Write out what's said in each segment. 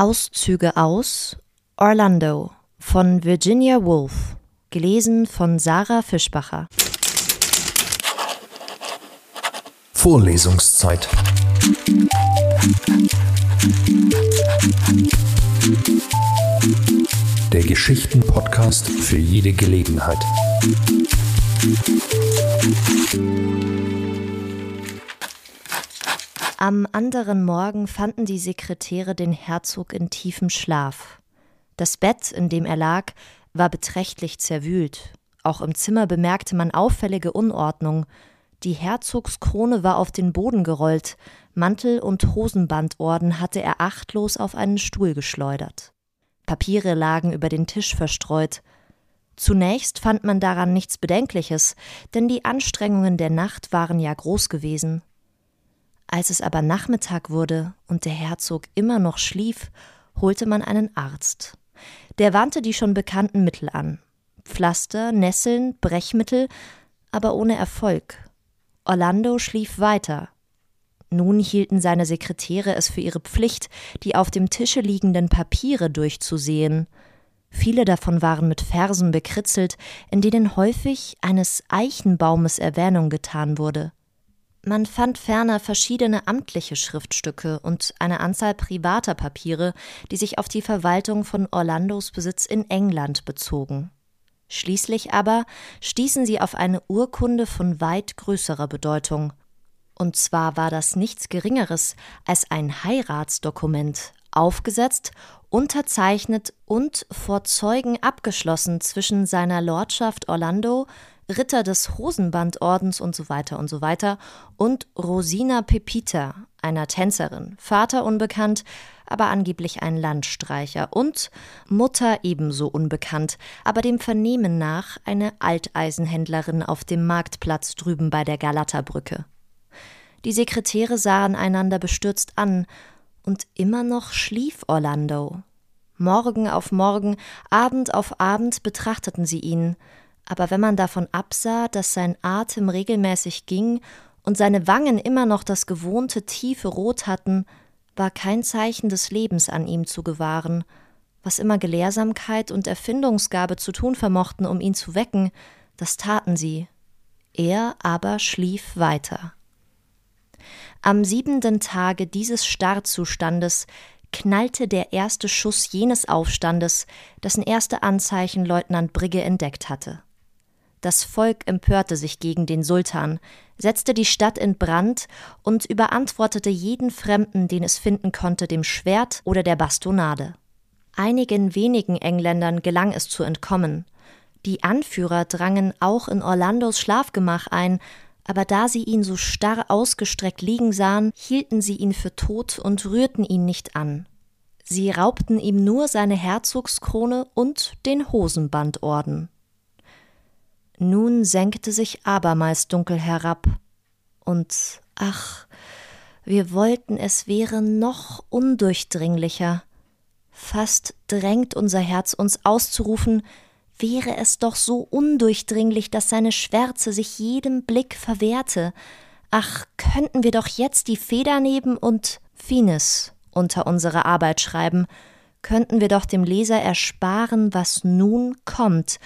Auszüge aus Orlando von Virginia Woolf, gelesen von Sarah Fischbacher. Vorlesungszeit. Der Geschichten-Podcast für jede Gelegenheit. Am anderen Morgen fanden die Sekretäre den Herzog in tiefem Schlaf. Das Bett, in dem er lag, war beträchtlich zerwühlt. Auch im Zimmer bemerkte man auffällige Unordnung. Die Herzogskrone war auf den Boden gerollt, Mantel und Hosenbandorden hatte er achtlos auf einen Stuhl geschleudert. Papiere lagen über den Tisch verstreut. Zunächst fand man daran nichts Bedenkliches, denn die Anstrengungen der Nacht waren ja groß gewesen. Als es aber Nachmittag wurde und der Herzog immer noch schlief, holte man einen Arzt. Der wandte die schon bekannten Mittel an. Pflaster, Nesseln, Brechmittel, aber ohne Erfolg. Orlando schlief weiter. Nun hielten seine Sekretäre es für ihre Pflicht, die auf dem Tische liegenden Papiere durchzusehen. Viele davon waren mit Versen bekritzelt, in denen häufig eines Eichenbaumes Erwähnung getan wurde. Man fand ferner verschiedene amtliche Schriftstücke und eine Anzahl privater Papiere, die sich auf die Verwaltung von Orlandos Besitz in England bezogen. Schließlich aber stießen sie auf eine Urkunde von weit größerer Bedeutung. Und zwar war das nichts Geringeres als ein Heiratsdokument, aufgesetzt, unterzeichnet und vor Zeugen abgeschlossen zwischen seiner Lordschaft Orlando Ritter des Hosenbandordens und so weiter und so weiter. Und Rosina Pepita, einer Tänzerin, Vater unbekannt, aber angeblich ein Landstreicher. Und Mutter ebenso unbekannt, aber dem Vernehmen nach eine Alteisenhändlerin auf dem Marktplatz drüben bei der Galaterbrücke. Die Sekretäre sahen einander bestürzt an, und immer noch schlief Orlando. Morgen auf Morgen, Abend auf Abend betrachteten sie ihn, aber wenn man davon absah, dass sein Atem regelmäßig ging und seine Wangen immer noch das gewohnte tiefe Rot hatten, war kein Zeichen des Lebens an ihm zu gewahren, was immer Gelehrsamkeit und Erfindungsgabe zu tun vermochten, um ihn zu wecken, das taten sie. Er aber schlief weiter. Am siebenten Tage dieses Starrzustandes knallte der erste Schuss jenes Aufstandes, dessen erste Anzeichen Leutnant Brigge entdeckt hatte. Das Volk empörte sich gegen den Sultan, setzte die Stadt in Brand und überantwortete jeden Fremden, den es finden konnte, dem Schwert oder der Bastonade. Einigen wenigen Engländern gelang es zu entkommen. Die Anführer drangen auch in Orlandos Schlafgemach ein, aber da sie ihn so starr ausgestreckt liegen sahen, hielten sie ihn für tot und rührten ihn nicht an. Sie raubten ihm nur seine Herzogskrone und den Hosenbandorden. Nun senkte sich abermals dunkel herab, und ach, wir wollten, es wäre noch undurchdringlicher. Fast drängt unser Herz uns auszurufen, wäre es doch so undurchdringlich, dass seine Schwärze sich jedem Blick verwehrte. Ach, könnten wir doch jetzt die Feder nehmen und Finis unter unsere Arbeit schreiben, könnten wir doch dem Leser ersparen, was nun kommt,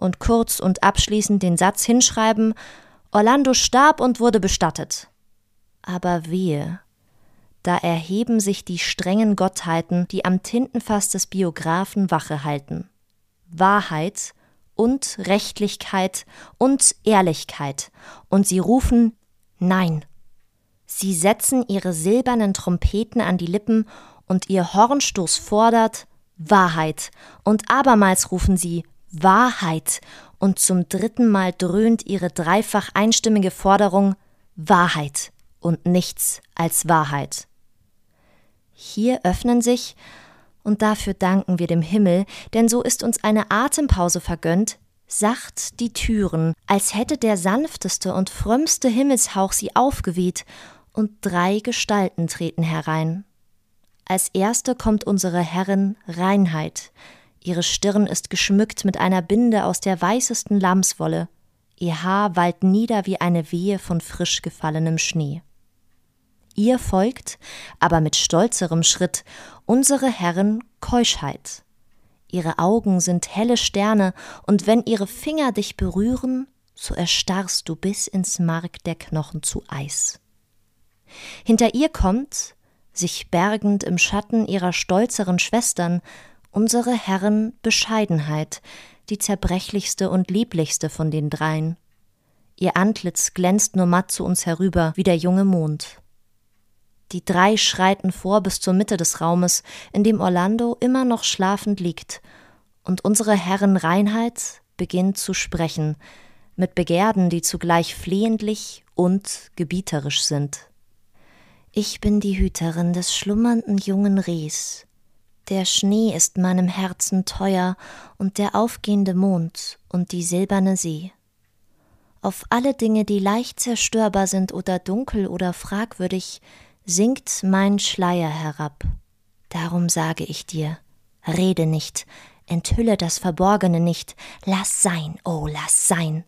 und kurz und abschließend den Satz hinschreiben Orlando starb und wurde bestattet. Aber wehe, da erheben sich die strengen Gottheiten, die am Tintenfass des Biographen Wache halten. Wahrheit und Rechtlichkeit und Ehrlichkeit, und sie rufen Nein. Sie setzen ihre silbernen Trompeten an die Lippen, und ihr Hornstoß fordert Wahrheit, und abermals rufen sie Wahrheit, und zum dritten Mal dröhnt ihre dreifach einstimmige Forderung Wahrheit und nichts als Wahrheit. Hier öffnen sich, und dafür danken wir dem Himmel, denn so ist uns eine Atempause vergönnt, sacht die Türen, als hätte der sanfteste und frömmste Himmelshauch sie aufgeweht, und drei Gestalten treten herein. Als erste kommt unsere Herrin Reinheit, Ihre Stirn ist geschmückt mit einer Binde aus der weißesten Lammswolle, ihr Haar wallt nieder wie eine Wehe von frisch gefallenem Schnee. Ihr folgt, aber mit stolzerem Schritt, unsere Herren Keuschheit. Ihre Augen sind helle Sterne, und wenn ihre Finger dich berühren, so erstarrst du bis ins Mark der Knochen zu Eis. Hinter ihr kommt, sich bergend im Schatten ihrer stolzeren Schwestern, unsere Herren Bescheidenheit, die zerbrechlichste und lieblichste von den dreien. Ihr Antlitz glänzt nur matt zu uns herüber wie der junge Mond. Die drei schreiten vor bis zur Mitte des Raumes, in dem Orlando immer noch schlafend liegt, und unsere Herren Reinheit beginnt zu sprechen, mit Begehrden, die zugleich flehentlich und gebieterisch sind. Ich bin die Hüterin des schlummernden jungen Rehs. Der Schnee ist meinem Herzen teuer und der aufgehende Mond und die silberne See. Auf alle Dinge, die leicht zerstörbar sind oder dunkel oder fragwürdig, sinkt mein Schleier herab. Darum sage ich dir, rede nicht, enthülle das Verborgene nicht, lass sein, oh, lass sein.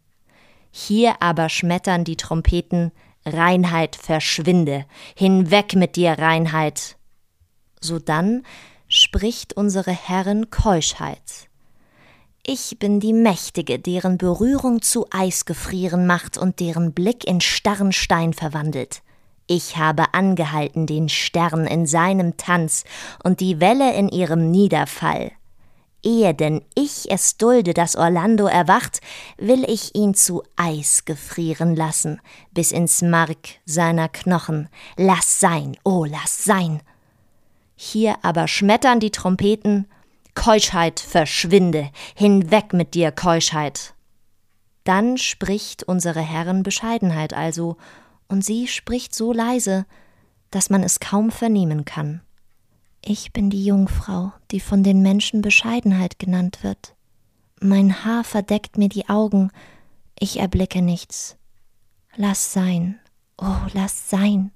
Hier aber schmettern die Trompeten, Reinheit verschwinde, hinweg mit dir, Reinheit. Sodann spricht unsere Herrin Keuschheit. Ich bin die Mächtige, deren Berührung zu Eis gefrieren macht und deren Blick in starren Stein verwandelt. Ich habe angehalten den Stern in seinem Tanz und die Welle in ihrem Niederfall. Ehe denn ich es dulde, dass Orlando erwacht, will ich ihn zu Eis gefrieren lassen, bis ins Mark seiner Knochen. Lass sein, oh, lass sein. Hier aber schmettern die Trompeten, Keuschheit, verschwinde, hinweg mit dir, Keuschheit. Dann spricht unsere Herren Bescheidenheit also, und sie spricht so leise, dass man es kaum vernehmen kann. Ich bin die Jungfrau, die von den Menschen Bescheidenheit genannt wird. Mein Haar verdeckt mir die Augen, ich erblicke nichts. Lass sein, oh, lass sein.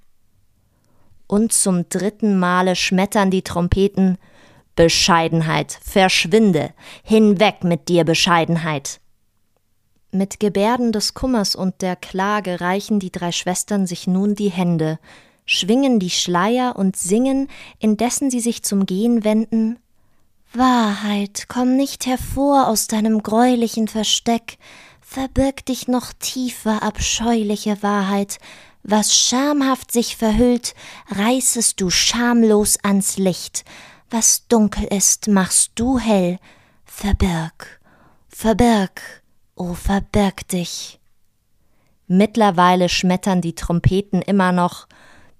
Und zum dritten Male schmettern die Trompeten. Bescheidenheit, verschwinde, hinweg mit dir, Bescheidenheit. Mit Gebärden des Kummers und der Klage reichen die drei Schwestern sich nun die Hände, schwingen die Schleier und singen, indessen sie sich zum Gehen wenden. Wahrheit, komm nicht hervor aus deinem greulichen Versteck, verbirg dich noch tiefer, abscheuliche Wahrheit, was schamhaft sich verhüllt, reißest du schamlos ans Licht, was dunkel ist, machst du hell, verbirg, verbirg, o oh, verbirg dich. Mittlerweile schmettern die Trompeten immer noch,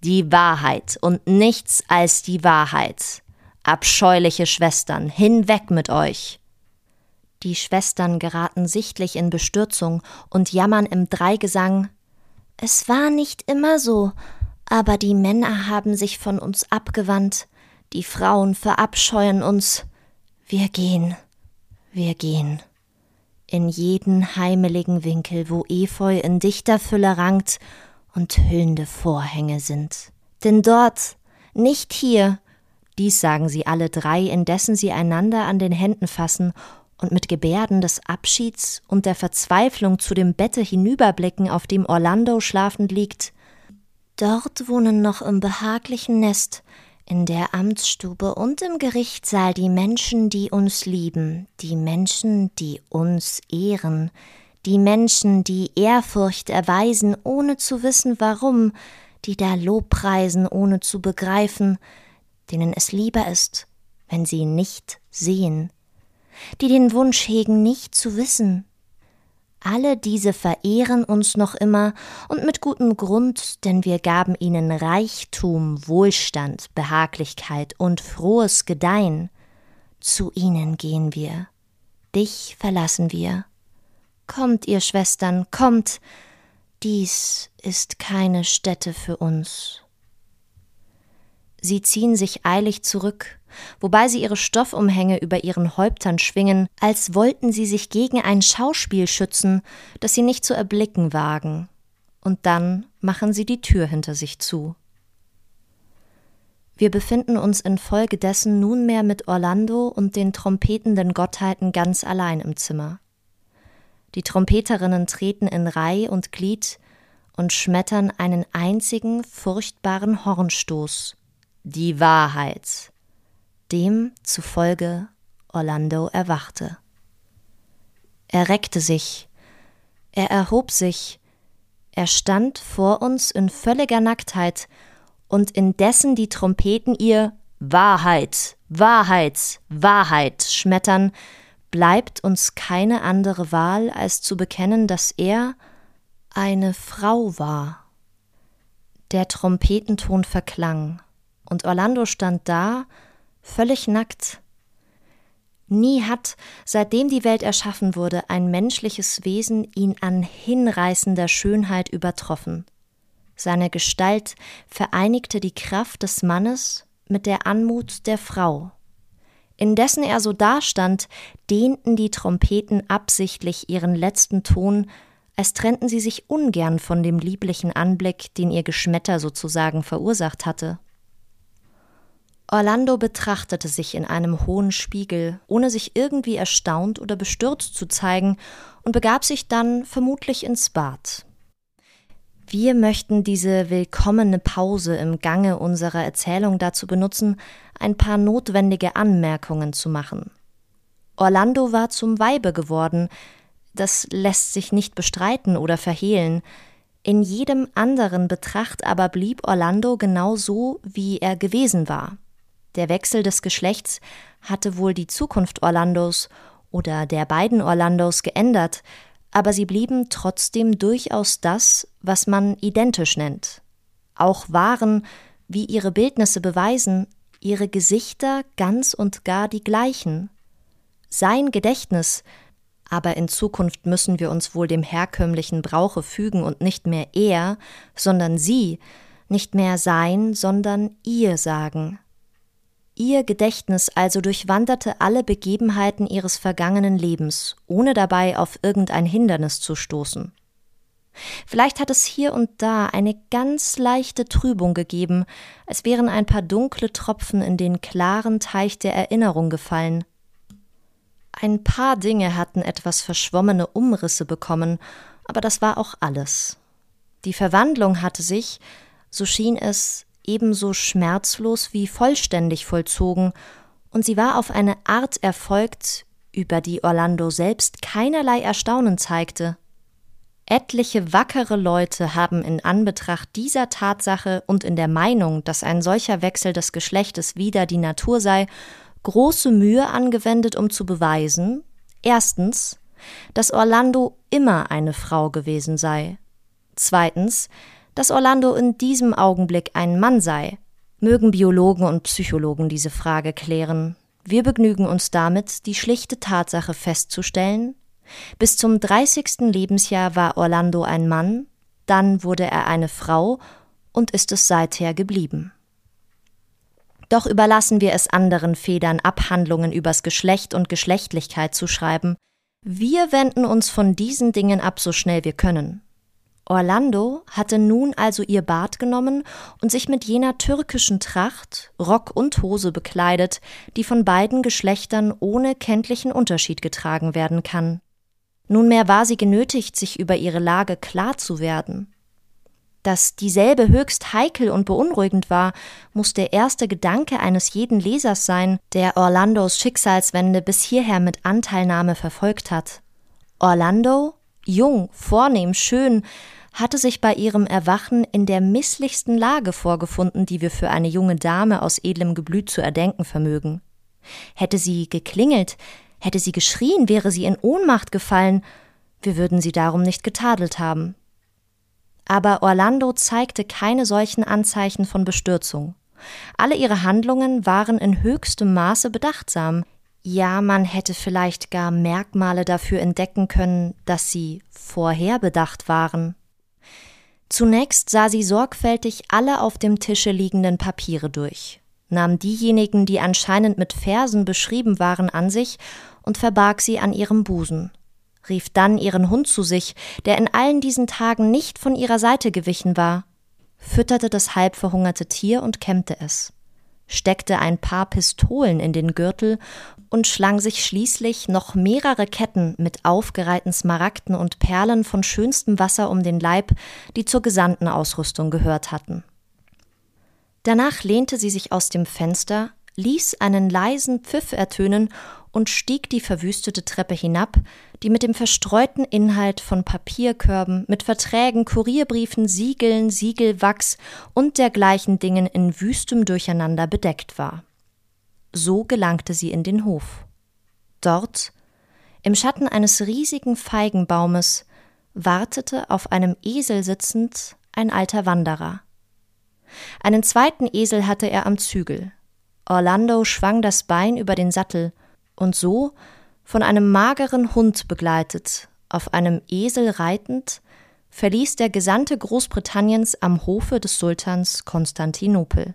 die Wahrheit und nichts als die Wahrheit. Abscheuliche Schwestern, hinweg mit euch. Die Schwestern geraten sichtlich in Bestürzung und jammern im Dreigesang Es war nicht immer so, aber die Männer haben sich von uns abgewandt, die Frauen verabscheuen uns. Wir gehen, wir gehen. In jeden heimeligen Winkel, wo Efeu in dichter Fülle rankt und hüllende Vorhänge sind. Denn dort, nicht hier, dies sagen sie alle drei, indessen sie einander an den Händen fassen und mit Gebärden des Abschieds und der Verzweiflung zu dem Bette hinüberblicken, auf dem Orlando schlafend liegt. Dort wohnen noch im behaglichen Nest, in der Amtsstube und im Gerichtssaal die Menschen, die uns lieben, die Menschen, die uns ehren, die Menschen, die Ehrfurcht erweisen, ohne zu wissen warum, die da Lobpreisen, ohne zu begreifen, denen es lieber ist, wenn sie nicht sehen, die den Wunsch hegen, nicht zu wissen. Alle diese verehren uns noch immer und mit gutem Grund, denn wir gaben ihnen Reichtum, Wohlstand, Behaglichkeit und frohes Gedeihen. Zu ihnen gehen wir, dich verlassen wir Kommt, ihr Schwestern, kommt, dies ist keine Stätte für uns. Sie ziehen sich eilig zurück, wobei sie ihre Stoffumhänge über ihren Häuptern schwingen, als wollten sie sich gegen ein Schauspiel schützen, das sie nicht zu erblicken wagen. Und dann machen sie die Tür hinter sich zu. Wir befinden uns infolgedessen nunmehr mit Orlando und den trompetenden Gottheiten ganz allein im Zimmer. Die Trompeterinnen treten in Reih und Glied, und schmettern einen einzigen furchtbaren Hornstoß, die Wahrheit, dem zufolge Orlando erwachte. Er reckte sich, er erhob sich, er stand vor uns in völliger Nacktheit, und indessen die Trompeten ihr Wahrheit, Wahrheit, Wahrheit schmettern, bleibt uns keine andere Wahl, als zu bekennen, dass er eine Frau war. Der Trompetenton verklang, und Orlando stand da, völlig nackt. Nie hat, seitdem die Welt erschaffen wurde, ein menschliches Wesen ihn an hinreißender Schönheit übertroffen. Seine Gestalt vereinigte die Kraft des Mannes mit der Anmut der Frau. Indessen er so dastand, dehnten die Trompeten absichtlich ihren letzten Ton, als trennten sie sich ungern von dem lieblichen Anblick, den ihr Geschmetter sozusagen verursacht hatte. Orlando betrachtete sich in einem hohen Spiegel, ohne sich irgendwie erstaunt oder bestürzt zu zeigen, und begab sich dann vermutlich ins Bad. Wir möchten diese willkommene Pause im Gange unserer Erzählung dazu benutzen, ein paar notwendige Anmerkungen zu machen. Orlando war zum Weibe geworden, das lässt sich nicht bestreiten oder verhehlen, in jedem anderen Betracht aber blieb Orlando genau so, wie er gewesen war. Der Wechsel des Geschlechts hatte wohl die Zukunft Orlandos oder der beiden Orlandos geändert, aber sie blieben trotzdem durchaus das, was man identisch nennt. Auch waren, wie ihre Bildnisse beweisen, ihre Gesichter ganz und gar die gleichen. Sein Gedächtnis, aber in Zukunft müssen wir uns wohl dem herkömmlichen Brauche fügen und nicht mehr er, sondern sie, nicht mehr sein, sondern ihr sagen. Ihr Gedächtnis also durchwanderte alle Begebenheiten ihres vergangenen Lebens, ohne dabei auf irgendein Hindernis zu stoßen. Vielleicht hat es hier und da eine ganz leichte Trübung gegeben, als wären ein paar dunkle Tropfen in den klaren Teich der Erinnerung gefallen. Ein paar Dinge hatten etwas verschwommene Umrisse bekommen, aber das war auch alles. Die Verwandlung hatte sich, so schien es, ebenso schmerzlos wie vollständig vollzogen, und sie war auf eine Art erfolgt, über die Orlando selbst keinerlei Erstaunen zeigte. Etliche wackere Leute haben in Anbetracht dieser Tatsache und in der Meinung, dass ein solcher Wechsel des Geschlechtes wieder die Natur sei, große Mühe angewendet, um zu beweisen, erstens, dass Orlando immer eine Frau gewesen sei, zweitens, dass Orlando in diesem Augenblick ein Mann sei. Mögen Biologen und Psychologen diese Frage klären. Wir begnügen uns damit, die schlichte Tatsache festzustellen. Bis zum 30. Lebensjahr war Orlando ein Mann, dann wurde er eine Frau und ist es seither geblieben. Doch überlassen wir es anderen Federn, Abhandlungen übers Geschlecht und Geschlechtlichkeit zu schreiben. Wir wenden uns von diesen Dingen ab, so schnell wir können. Orlando hatte nun also ihr Bad genommen und sich mit jener türkischen Tracht, Rock und Hose bekleidet, die von beiden Geschlechtern ohne kenntlichen Unterschied getragen werden kann. Nunmehr war sie genötigt, sich über ihre Lage klar zu werden. Dass dieselbe höchst heikel und beunruhigend war, muss der erste Gedanke eines jeden Lesers sein, der Orlandos Schicksalswende bis hierher mit Anteilnahme verfolgt hat. Orlando, jung, vornehm, schön, hatte sich bei ihrem Erwachen in der misslichsten Lage vorgefunden, die wir für eine junge Dame aus edlem Geblüt zu erdenken vermögen. Hätte sie geklingelt, hätte sie geschrien, wäre sie in Ohnmacht gefallen, wir würden sie darum nicht getadelt haben. Aber Orlando zeigte keine solchen Anzeichen von Bestürzung. Alle ihre Handlungen waren in höchstem Maße bedachtsam, ja, man hätte vielleicht gar Merkmale dafür entdecken können, dass sie vorherbedacht waren. Zunächst sah sie sorgfältig alle auf dem Tische liegenden Papiere durch, nahm diejenigen, die anscheinend mit Versen beschrieben waren, an sich und verbarg sie an ihrem Busen, rief dann ihren Hund zu sich, der in allen diesen Tagen nicht von ihrer Seite gewichen war, fütterte das halbverhungerte Tier und kämmte es, steckte ein paar Pistolen in den Gürtel und schlang sich schließlich noch mehrere Ketten mit aufgereihten Smaragden und Perlen von schönstem Wasser um den Leib, die zur Gesandtenausrüstung gehört hatten. Danach lehnte sie sich aus dem Fenster, ließ einen leisen Pfiff ertönen und stieg die verwüstete Treppe hinab, die mit dem verstreuten Inhalt von Papierkörben, mit Verträgen, Kurierbriefen, Siegeln, Siegelwachs und dergleichen Dingen in wüstem Durcheinander bedeckt war. So gelangte sie in den Hof. Dort, im Schatten eines riesigen Feigenbaumes, wartete auf einem Esel sitzend ein alter Wanderer. Einen zweiten Esel hatte er am Zügel. Orlando schwang das Bein über den Sattel, und so, von einem mageren Hund begleitet, auf einem Esel reitend, verließ der Gesandte Großbritanniens am Hofe des Sultans Konstantinopel.